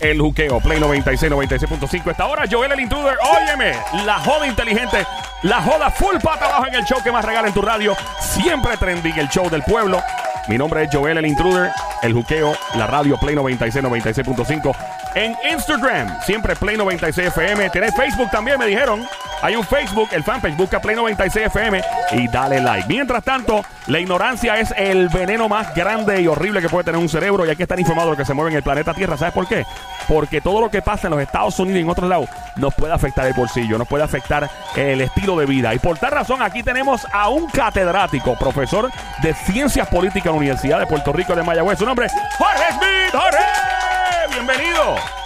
el juqueo. Play 96, 96.5. Esta hora, Joel el Intruder. Óyeme, la joda inteligente, la joda full pata abajo en el show que más regala en tu radio. Siempre trending, el show del pueblo. Mi nombre es Joel el Intruder, el juqueo, la radio Play 96, 96.5. En Instagram, siempre Play 96 FM. Tenés Facebook también, me dijeron. Hay un Facebook, el fanpage, busca Play 96 FM y dale like. Mientras tanto, la ignorancia es el veneno más grande y horrible que puede tener un cerebro y hay que estar informado de lo que se mueve en el planeta Tierra. ¿Sabes por qué? Porque todo lo que pasa en los Estados Unidos y en otros lados nos puede afectar el bolsillo, nos puede afectar el estilo de vida. Y por tal razón, aquí tenemos a un catedrático, profesor de Ciencias Políticas en la Universidad de Puerto Rico de Mayagüez. Su nombre es Jorge Smith. Jorge, bienvenido.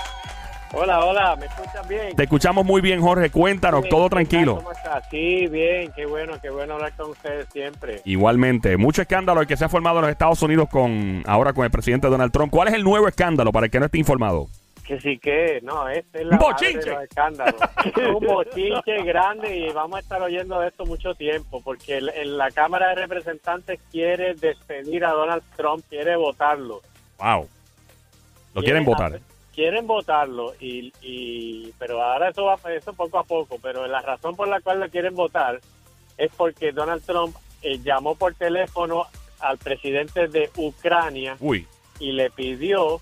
Hola, hola, ¿me escuchan bien? Te escuchamos muy bien, Jorge. Cuéntanos, Sí, todo tranquilo. ¿Cómo estás? Sí, bien, qué bueno, qué bueno hablar con ustedes siempre. Igualmente, mucho escándalo el que se ha formado en los Estados Unidos con ahora con el presidente Donald Trump. ¿Cuál es el nuevo escándalo para el que no esté informado? Que sí que, no, este es la bochinche. de los escándalos. un bochinche grande y vamos a estar oyendo de esto mucho tiempo porque el- en la Cámara de Representantes quiere despedir a Donald Trump, quiere votarlo. Wow. Lo quieren votar. Quieren votarlo, y, y, pero ahora eso va eso poco a poco. Pero la razón por la cual lo quieren votar es porque Donald Trump eh, llamó por teléfono al presidente de Ucrania Uy. y le pidió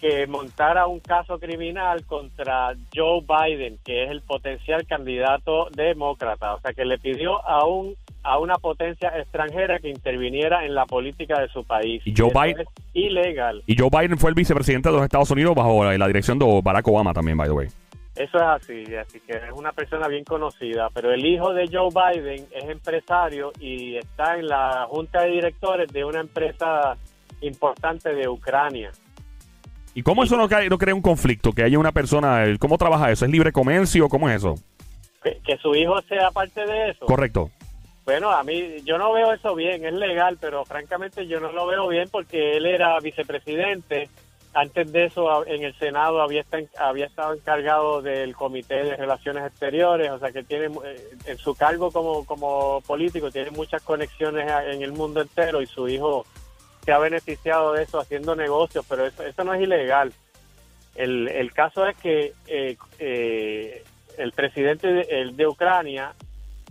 que montara un caso criminal contra Joe Biden, que es el potencial candidato demócrata. O sea, que le pidió a un a una potencia extranjera que interviniera en la política de su país. ¿Y Joe Biden? es ilegal. Y Joe Biden fue el vicepresidente de los Estados Unidos bajo la, la dirección de Barack Obama también, by the way. Eso es así, así que es una persona bien conocida, pero el hijo de Joe Biden es empresario y está en la junta de directores de una empresa importante de Ucrania. ¿Y cómo eso no, crea un conflicto? Que haya una persona, ¿cómo trabaja eso? ¿Es libre comercio? ¿Cómo es eso? Que, que su hijo sea parte de eso. Correcto. Bueno, a mí yo no veo eso bien, es legal, pero francamente yo no lo veo bien porque él era vicepresidente. Antes de eso, en el Senado había, había estado encargado del Comité de Relaciones Exteriores, o sea que tiene eh, en su cargo como, como político tiene muchas conexiones en el mundo entero y su hijo se ha beneficiado de eso haciendo negocios, pero eso, eso no es ilegal. El, el caso es que eh, eh, el presidente de, el de Ucrania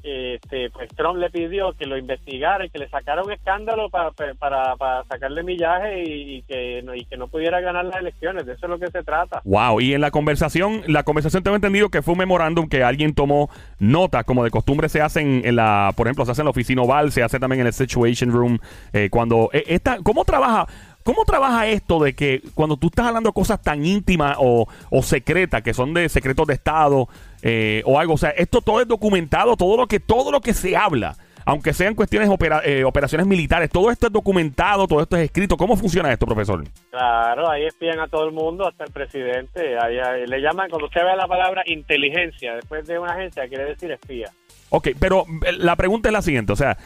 este, pues Trump le pidió que lo investigara y que le sacara un escándalo para, para, sacarle millaje y, que y que no pudiera ganar las elecciones. De eso es lo que se trata. Wow. Y en la conversación, la conversación tengo entendido que fue un memorándum que alguien tomó nota, como de costumbre se hace en, en la, por ejemplo, se hace en la oficina oval, se hace también en el Situation Room. eh, cuando eh, esta, ¿cómo trabaja? ¿Cómo trabaja esto de que cuando tú estás hablando de cosas tan íntimas o, o secretas, que son de secretos de Estado eh, o algo? O sea, esto todo es documentado, todo lo que, todo lo que se habla, aunque sean cuestiones opera- eh, operaciones militares, todo esto es documentado, todo esto es escrito. ¿Cómo funciona esto, profesor? Claro, ahí espían a todo el mundo, hasta el presidente. Ahí, ahí le llaman, cuando usted ve la palabra inteligencia, después de una agencia, quiere decir espía. Ok, pero eh, la pregunta es la siguiente, o sea,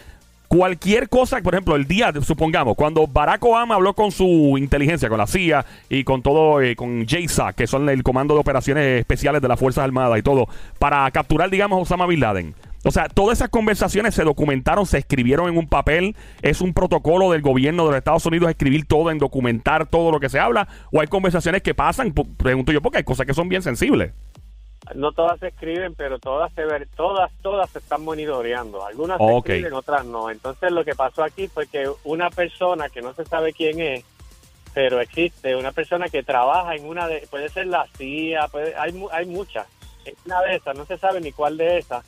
cualquier cosa, por ejemplo, el día, supongamos, cuando Barack Obama habló con su inteligencia, con la CIA y con todo, eh, con JSAC, que son el Comando de Operaciones Especiales de las Fuerzas Armadas y todo, para capturar, digamos, Osama Bin Laden. O sea, todas esas conversaciones se documentaron, se escribieron en un papel, es un protocolo del gobierno de los Estados Unidos escribir todo, en documentar todo lo que se habla, o hay conversaciones que pasan, pregunto yo, porque hay cosas que son bien sensibles. No todas se escriben, pero todas se ver, todas, todas se están monitoreando. Algunas se escriben, otras no. Entonces lo que pasó aquí fue que una persona que no se sabe quién es, pero existe, una persona que trabaja en una de, puede ser la CIA, puede, hay, hay muchas. Una de esas, no se sabe ni cuál de esas,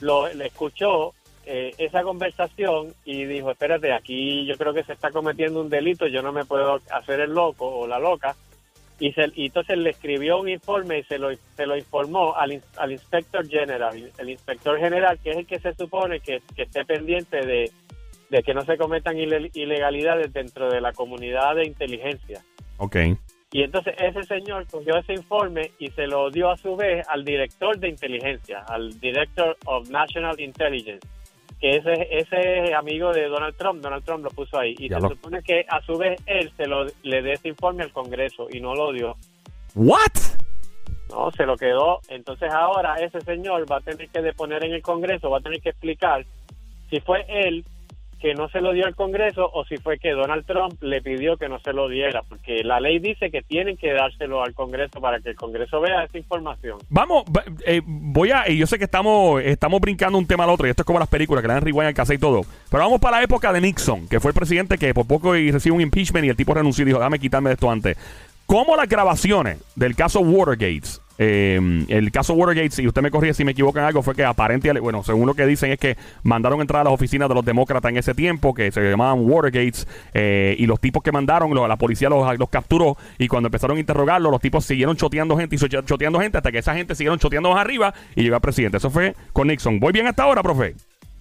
lo, le escuchó eh, esa conversación y dijo, espérate, aquí yo creo que se está cometiendo un delito, yo no me puedo hacer el loco o la loca. Y, se, y entonces le escribió un informe y se lo, se lo informó al, al inspector general. El inspector general, que es el que se supone que, que esté pendiente de, de que no se cometan ile- ilegalidades dentro de la comunidad de inteligencia. Ok. Y entonces ese señor cogió ese informe y se lo dio a su vez al director de inteligencia, al Director of National Intelligence, que ese, ese es amigo de Donald Trump, Donald Trump lo puso ahí. Y Ya se lo- supone que a su vez él se lo, le dé ese informe al Congreso y no lo dio. ¿What? No, se lo quedó. Entonces ahora ese señor va a tener que deponer en el Congreso, va a tener que explicar si fue él que no se lo dio al Congreso o si fue que Donald Trump le pidió que no se lo diera, porque la ley dice que tienen que dárselo al Congreso para que el Congreso vea esa información. Vamos, va- eh, voy a, y yo sé que estamos, estamos brincando un tema al otro, y esto es como las películas que le dan rewind al y todo, pero vamos para la época de Nixon, que fue el presidente que por poco y recibe un impeachment y el tipo renunció y dijo, dame quitarme de esto antes. ¿Cómo las grabaciones del caso Watergate, eh, el caso Watergate, si usted me corrige si me equivoco en algo, fue que aparente, bueno, según lo que dicen es que mandaron entrar a las oficinas de los demócratas en ese tiempo, que se llamaban Watergates, eh, y los tipos que mandaron, la policía los, capturó, y cuando empezaron a interrogarlos, los tipos siguieron choteando gente y choteando gente hasta que esa gente siguieron choteando más arriba y llegó al presidente. Eso fue con Nixon. ¿Voy bien hasta ahora, profe?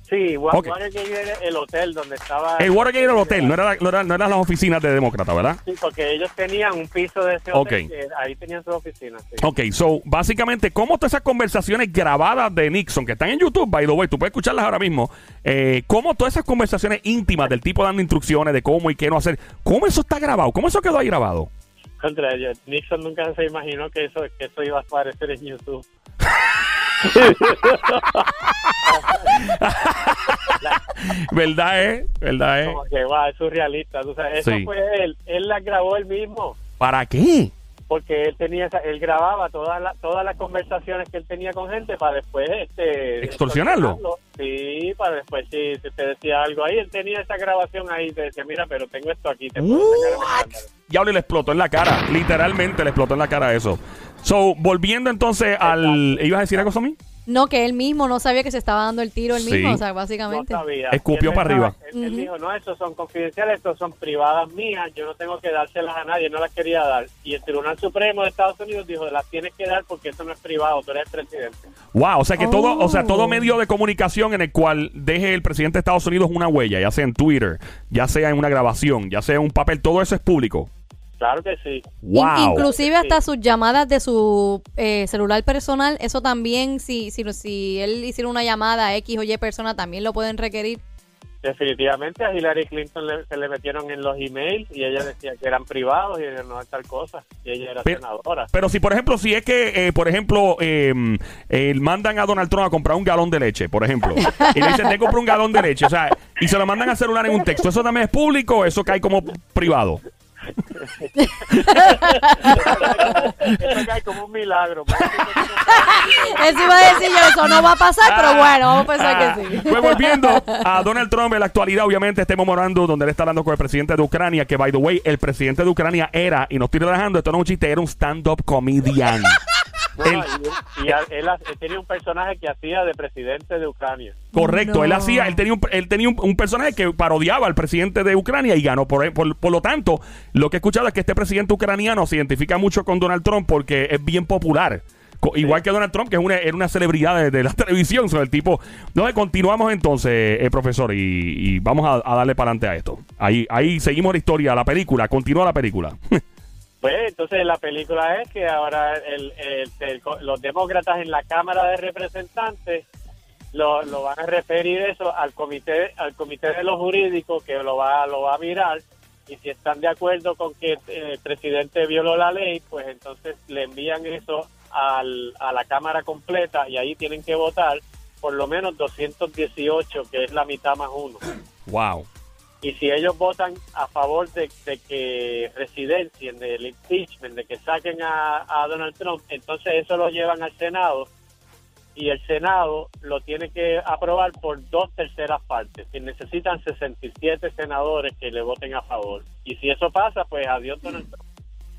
Sí, Wa- Ok. Watergate era el hotel donde estaba... El Watergate era el hotel, no, era, la- no, era- no eran las oficinas de demócrata, ¿verdad? Sí, porque ellos tenían un piso de ese hotel, Ok. que ahí tenían sus oficinas. sí. Ok, so, básicamente, ¿cómo todas esas conversaciones grabadas de Nixon, que están en YouTube, by the way, tú puedes escucharlas ahora mismo, eh, cómo todas esas conversaciones íntimas del tipo dando instrucciones de cómo y qué no hacer, cómo eso está grabado, cómo eso quedó ahí grabado? Contra ellos. Nixon nunca se imaginó que eso, que eso iba a aparecer en YouTube. ¿Verdad, eh? ¿Verdad, eh? Como que, wow, es surrealista. tú sabes, eso Sí. fue él. Él la grabó él mismo. ¿Para qué? Porque él tenía esa- él grababa todas las todas las conversaciones que él tenía con gente para después este ¿Extorsionarlo? Sí, para después si si te decía algo ahí, él tenía esa grabación ahí te decía, "Mira, pero tengo esto aquí, te puedo sacar el escándalo". Diablo, y le explotó en la cara, literalmente le explotó en la cara eso. So, volviendo entonces al... ¿Ibas a decir algo, Somi? No, que él mismo no sabía que se estaba dando el tiro él Sí. mismo, o sea, No básicamente. sabía. Escupió Él para pensaba- arriba. Él, él Ujú. dijo, no, estos son confidenciales, estos son privadas mías, yo no tengo que dárselas a nadie, no las quería dar. Y el Tribunal Supremo de Estados Unidos dijo, las tienes que dar porque eso no es privado, tú eres el presidente. Wow, o sea que todo, o sea, todo Oh. medio de comunicación en el cual deje el presidente de Estados Unidos una huella, ya sea en Twitter, ya sea en una grabación, ya sea en un papel, todo eso es público. Claro que sí. Wow. inclusive hasta sus llamadas de su eh, celular personal, eso también, si, si, si él hiciera una llamada a X o Y persona, también lo pueden requerir. Definitivamente a Hillary Clinton le- se le metieron en los emails y ella decía que eran privados y ella no tal cosa. Y ella era Pero- senadora. Pero si, por ejemplo, si es que, eh, por ejemplo, eh, eh, mandan a Donald Trump a comprar un galón de leche, por ejemplo, y le dicen, te compro un galón de leche, o sea, y se lo mandan al celular en un texto, ¿eso también es público o eso cae como privado? Eso cae como un milagro. Sí iba a decir yo, eso no va a pasar, pero bueno, vamos a pensar Ah, que sí. Pues volviendo a Donald Trump en la actualidad, obviamente, este memorando donde él está hablando con el presidente de Ucrania, que, by the way, el presidente de Ucrania era, y no estoy relajando, esto no es un chiste, era un stand-up comedian. Y, y a- él, tenía un personaje que hacía de presidente de Ucrania. Correcto, No. él hacía, él tenía, un, él tenía un, un personaje que parodiaba al presidente de Ucrania y ganó. Por, por, por lo tanto, lo que he escuchado es que este presidente ucraniano se identifica mucho con Donald Trump porque es bien popular. Co- Igual que Donald Trump, que es una, era una celebridad de, de la televisión, sobre el tipo. No, continuamos entonces, eh, profesor, y, y vamos a, a darle para adelante a esto. Ahí, ahí seguimos la historia, la película, continúa la película. Pues entonces la película es que ahora el- el- el- los demócratas en la Cámara de Representantes lo, van a referir eso al comité al comité de los jurídicos que lo va lo va a mirar y si están de acuerdo con que eh, el presidente violó la ley, pues entonces le envían eso al, a la Cámara completa y ahí tienen que votar por lo menos 218, que es la mitad más uno. wow. Y si ellos votan a favor de, de que residencien, del impeachment, de que saquen a, Donald Trump, entonces eso lo llevan al Senado y el Senado lo tiene que aprobar por dos terceras partes. Y necesitan 67 senadores que le voten a favor. Y si eso pasa, pues adiós Donald Trump.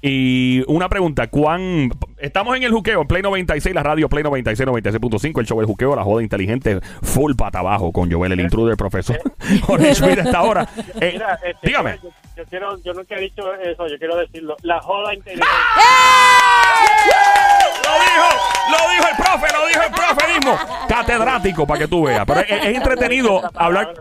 Y una pregunta, ¿cuán... Estamos en el juqueo, en Play 96, la radio Play 96, 96.5, el show El Juqueo, la joda inteligente, full pata abajo con Joel, el intruder, profesor Jorge Schmidt hasta ahora. Eh, Mira, este, dígame. Yo, yo quiero, yo nunca he dicho eso, yo quiero decirlo. La joda inteligente. Lo dijo, lo dijo el profe, lo dijo el profe mismo. Catedrático, para que tú veas. Pero es, es entretenido hablar...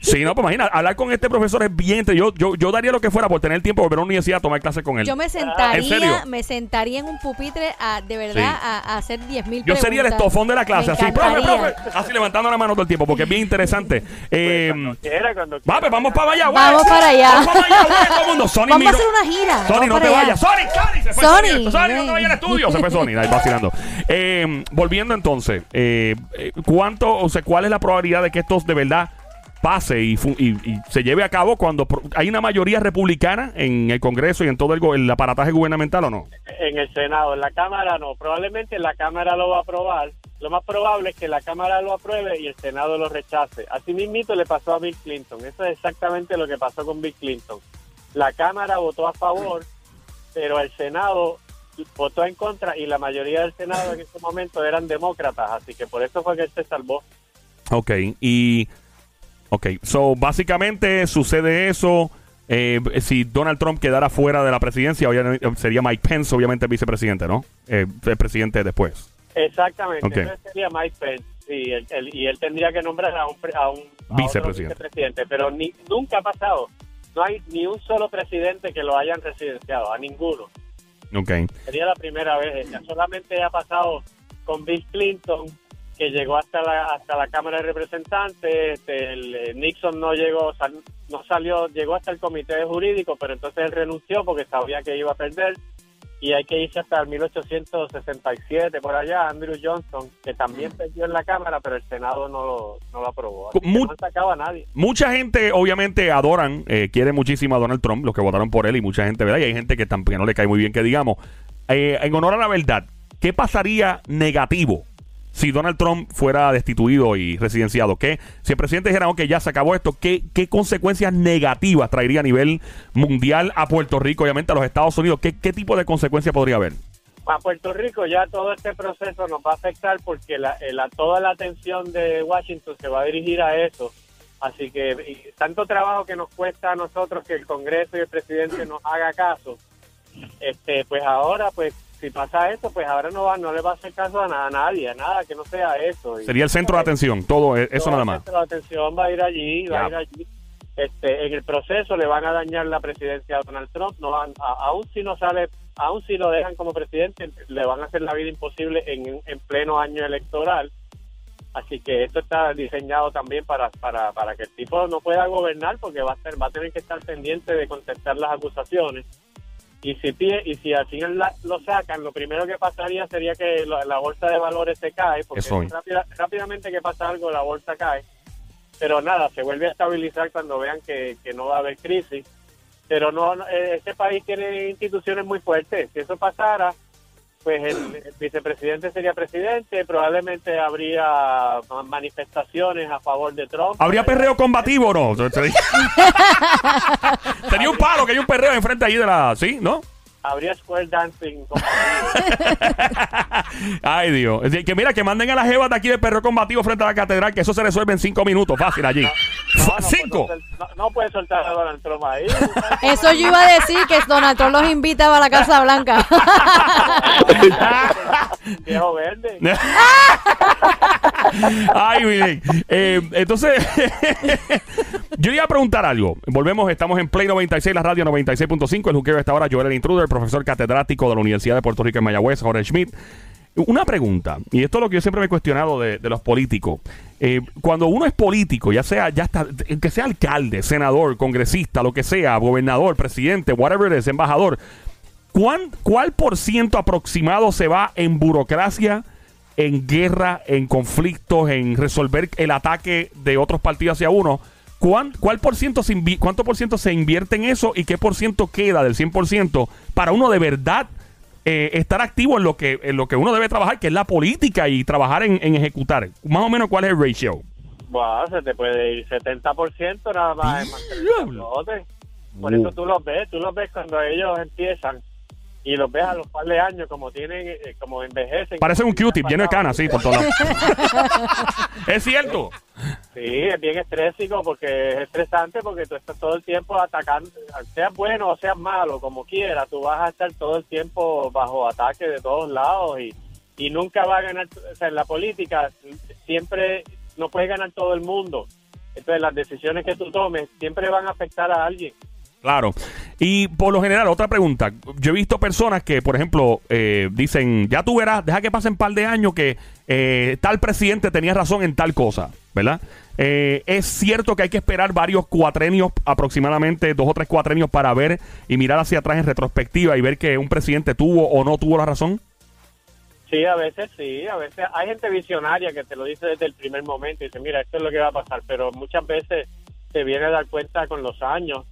Sí, no, pues imagina, hablar con este profesor es bien... entre- Yo, yo, yo daría lo que fuera por tener tiempo de volver a la universidad a tomar clases con él. Yo me ¿En serio? sentaría, me sentaría en un pupitre a, de verdad, Sí. a, a hacer 10 mil Yo sería el estofón de la clase, así, profe, profe, así levantando la mano todo el tiempo, porque es bien interesante. Eh, Cuando quiera, cuando Va, quiera. pues vamos para allá, güey. Vamos para allá. Vamos para allá, güey, todo el mundo. Sony Vamos a hacer una gira. Sony, no te vayas. Sony, Sony, se fue Sony, Sony. Sony, no te vayas al estudio. Se fue Sony, ahí vacilando. Eh, volviendo entonces, eh, eh, ¿cuánto, o sea, cuál es la probabilidad de que estos de verdad pase y, y- y se lleve a cabo cuando hay una mayoría republicana en el Congreso y en todo el, el aparataje gubernamental o no? En el Senado, en la Cámara no. Probablemente la Cámara lo va a aprobar. Lo más probable es que la Cámara lo apruebe y el Senado lo rechace. Así mismito le pasó a Bill Clinton. Eso es exactamente lo que pasó con Bill Clinton. La Cámara votó a favor, pero el Senado votó en contra y la mayoría del Senado en ese momento eran demócratas. Así que por eso fue que él se salvó. Ok, y... Ok, so básicamente sucede eso. eh, si Donald Trump quedara fuera de la presidencia, obviamente, sería Mike Pence, obviamente vicepresidente, ¿no? Eh, el presidente después. Exactamente. Ok. Ese sería Mike Pence. Sí, él- él- y él tendría que nombrar a un, a un a Vicepresidente. vicepresidente. Pero ni, nunca ha pasado. No hay ni un solo presidente que lo hayan residenciado, a ninguno. Ok. Sería la primera vez. Ya solamente ha pasado con Bill Clinton, que llegó hasta la hasta la Cámara de Representantes. este, el, eh, Nixon no llegó, sal- no salió, llegó hasta el comité jurídico, pero entonces él renunció porque sabía que iba a perder. Y hay que irse hasta el 1867 por allá, Andrew Johnson, que también perdió en la Cámara, pero el Senado no lo, no lo aprobó. Así que Mu- no sacado a nadie. Mucha gente, obviamente, adoran, eh, quiere muchísimo a Donald Trump, los que votaron por él, y mucha gente, ¿verdad? Y hay gente que, que no le cae muy bien que digamos. Eh, en honor a la verdad, ¿qué pasaría negativo si Donald Trump fuera destituido y residenciado? ¿Qué, si el presidente dijera, ok, ya se acabó esto, ¿qué, qué consecuencias negativas traería a nivel mundial a Puerto Rico, obviamente a los Estados Unidos? ¿Qué, qué tipo de consecuencias podría haber? A Puerto Rico ya todo este proceso nos va a afectar porque la, eh, la- toda la atención de Washington se va a dirigir a eso. Así que tanto trabajo que nos cuesta a nosotros que el Congreso y el presidente nos haga caso, este, pues ahora, pues si pasa eso, pues ahora no va, no le va a hacer caso a, na- a nadie, a nada que no sea eso. Sería el centro de atención, todo eh, eso todo nada el más. centro de atención va a ir allí, va a ir allí. Este, en el proceso le van a dañar la presidencia a Donald Trump, no van, a- aún si no sale, aún si lo dejan como presidente, le van a hacer la vida imposible en, en pleno año electoral. Así que esto está diseñado también para, para, para que el tipo no pueda gobernar porque va a ser, va a tener que estar pendiente de contestar las acusaciones. Y si pie, y si al final la- lo sacan, lo primero que pasaría sería que la, la bolsa de valores se cae, porque rápida- rápidamente que pasa algo la bolsa cae. Pero nada, se vuelve a estabilizar cuando vean que, que no va a haber crisis. Pero no, no, eh, este país tiene instituciones muy fuertes. Si eso pasara, pues el, el vicepresidente sería presidente, probablemente habría ma- manifestaciones a favor de Trump. ¿Habría perreo combativo no? Sería un palo que hay un perreo enfrente allí de la... ¿Sí? ¿No? Habría square dancing. Ay, Dios. Es decir, que mira, que manden a las jevas de aquí de perreo combativo frente a la catedral, que eso se resuelve en cinco minutos, fácil allí. No, Fa- no, ¡Cinco! No, no, no puede soltar a Donald Trump ahí. Eso yo iba a decir que Donald Trump los invita a la Casa Blanca. Viejo verde. Ay, miren. Eh, entonces, yo iba a preguntar algo. Volvemos, estamos en Play 96, la radio 96.5. El juqueo de esta hora, Joel el Intruder, profesor catedrático de la Universidad de Puerto Rico en Mayagüez, Jorge Schmidt. Una pregunta, y esto es lo que yo siempre me he cuestionado de, los políticos. Eh, cuando uno es político, ya sea, ya está, que sea alcalde, senador, congresista, lo que sea, gobernador, presidente, whatever it is, embajador, ¿cuán- ¿cuál por ciento aproximado se va en burocracia, en guerra, en conflictos, en resolver el ataque de otros partidos hacia uno? ¿Cuán- ¿Cuál por ciento se ¿Cuánto por ciento se invierte en eso y qué por ciento queda del 100% para uno de verdad eh, estar activo en lo que en lo que uno debe trabajar, que es la política y trabajar en, en ejecutar? Más o menos, ¿cuál es el ratio? Bueno, se te puede ir 70% nada más en mantener. Por eso tú los ves, tú los ves cuando ellos empiezan y los ves a los par de años como tienen, eh, como envejecen. Parece un Q-tip lleno de canas, sí, por todos lados. es cierto. Sí, es bien estrésico porque es estresante porque tú estás todo el tiempo atacando, seas bueno o seas malo, como quieras, tú vas a estar todo el tiempo bajo ataque de todos lados y, y nunca va a ganar, o sea, en la política siempre no puede ganar todo el mundo. Entonces las decisiones que tú tomes siempre van a afectar a alguien. Claro. Y por lo general, otra pregunta. Yo he visto personas que, por ejemplo, eh, dicen, ya tú verás, deja que pasen un par de años que eh, tal presidente tenía razón en tal cosa, ¿verdad? Eh, es cierto que hay que esperar varios cuatrenios, aproximadamente dos o tres cuatrenios, para ver y mirar hacia atrás en retrospectiva y ver que un presidente tuvo o no tuvo la razón. Sí, a veces sí, a veces hay gente visionaria que te lo dice desde el primer momento y dice, mira, esto es lo que va a pasar, pero muchas veces se viene a dar cuenta con los años.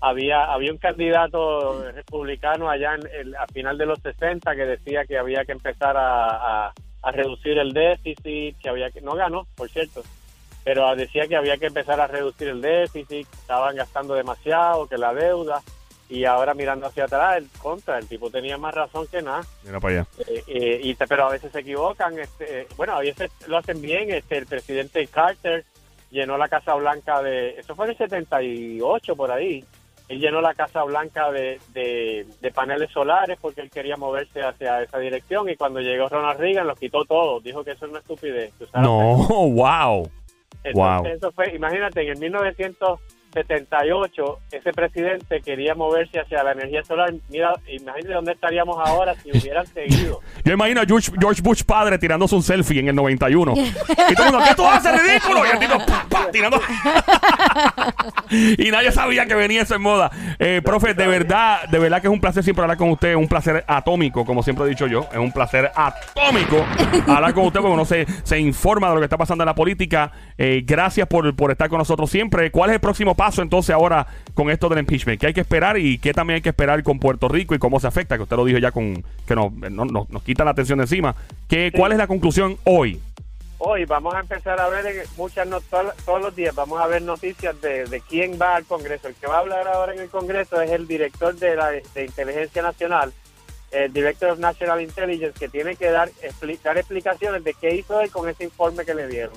Había había un candidato republicano allá en el, a final de los 60 que decía que había que empezar a, a- a reducir el déficit, que había que no ganó, por cierto, pero decía que había que empezar a reducir el déficit, que estaban gastando demasiado, que la deuda y ahora mirando hacia atrás, el contra, el tipo tenía más razón que nada. Mira para allá. Eh, eh, y pero a veces se equivocan. Este, eh, bueno, a veces lo hacen bien. Este, el presidente Carter llenó la Casa Blanca de. Eso fue en el 78 por ahí. Él llenó la Casa Blanca de, de, de paneles solares porque él quería moverse hacia esa dirección. Y cuando llegó Ronald Reagan, los quitó todos. Dijo que eso es una estupidez. No, wow. entonces, Wow. eso fue, imagínate, en el 1978 ese presidente quería moverse hacia la energía solar. Mira, imagínate dónde estaríamos ahora si hubieran seguido. Yo imagino a George, George Bush padre tirándose un selfie en el 91. Y todo el mundo, ¿qué tú haces, ridículo? Y el tipo, pa, pa, tirando. y nadie sabía que venía eso en moda. Eh, profe, de verdad, de verdad que es un placer siempre hablar con usted. Un placer atómico, como siempre he dicho yo. Es un placer atómico hablar con usted porque uno se, se informa de lo que está pasando en la política. Eh, gracias por, por estar con nosotros siempre. ¿Cuál es el próximo paso entonces ahora con esto del impeachment? ¿Qué hay que esperar y qué también hay que esperar con Puerto Rico y cómo se afecta? Que usted lo dijo ya con que nos, no- no- nos quita la atención de encima. ¿Qué, ¿Cuál es la conclusión hoy? Hoy vamos a empezar a ver muchas no- todos, todos los días vamos a ver noticias de, de quién va al Congreso. El que va a hablar ahora en el Congreso es el director de la de Inteligencia Nacional, el Director of National Intelligence, que tiene que dar explicar explicaciones de qué hizo él con ese informe que le dieron.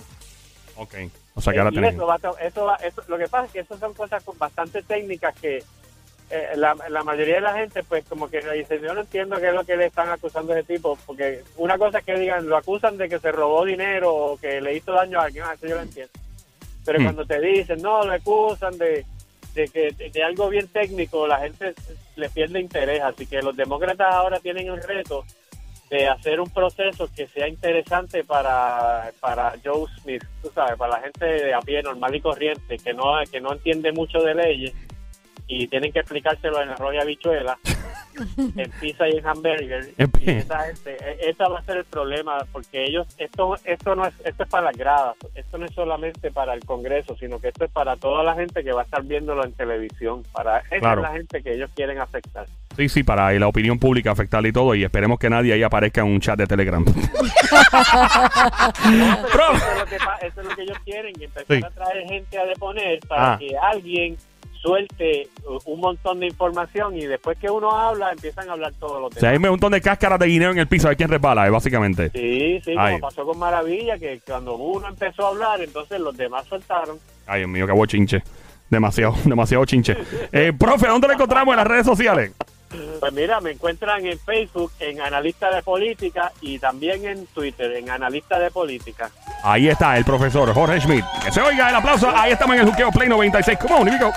Ok. O sea que ahora Eh, y tenemos. eso va eso va- eso- lo que pasa es que eso son cosas con- bastante técnicas que eh, la, la mayoría de la gente pues como que dice yo no entiendo qué es lo que le están acusando a ese tipo porque una cosa es que digan lo acusan de que se robó dinero o que le hizo daño a alguien ah, eso yo lo entiendo pero Hmm. cuando te dicen no lo acusan de de que de, de algo bien técnico la gente le pierde interés así que los demócratas ahora tienen el reto de hacer un proceso que sea interesante para, para Joe Smith, tú sabes, para la gente de a pie normal y corriente, que no, que no entiende mucho de leyes y tienen que explicárselo en arroz y habichuela, en pizza y en hamburger. Y esa, gente, e- esa va a ser el problema, porque ellos, esto, esto no es, esto es para las gradas, esto no es solamente para el Congreso, sino que esto es para toda la gente que va a estar viéndolo en televisión, para esa Claro. es la gente que ellos quieren afectar. Sí, sí, para la opinión pública afectarle y todo. Y esperemos que nadie ahí aparezca en un chat de Telegram. Pero eso, es lo que, pa- eso es lo que ellos quieren, y empezar Sí. a traer gente a deponer para Ah. que alguien suelte uh, un montón de información y después que uno habla, empiezan a hablar todos los o sea, hay un montón de cáscaras de guineo en el piso. Hay quien resbala, eh, básicamente. Sí, sí, Ay. como pasó con Maravilla, que cuando uno empezó a hablar, entonces los demás soltaron. Ay, Dios mío, qué bochinche. Demasiado, demasiado chinche. Eh, profe, ¿dónde lo encontramos en las redes sociales? Pues mira, me encuentran en Facebook, en Analista de Política y también en Twitter, en Analista de Política. Ahí está el profesor Jorge Schmidt. Que se oiga el aplauso. Ahí estamos en el Juqueo Play 96. Come on.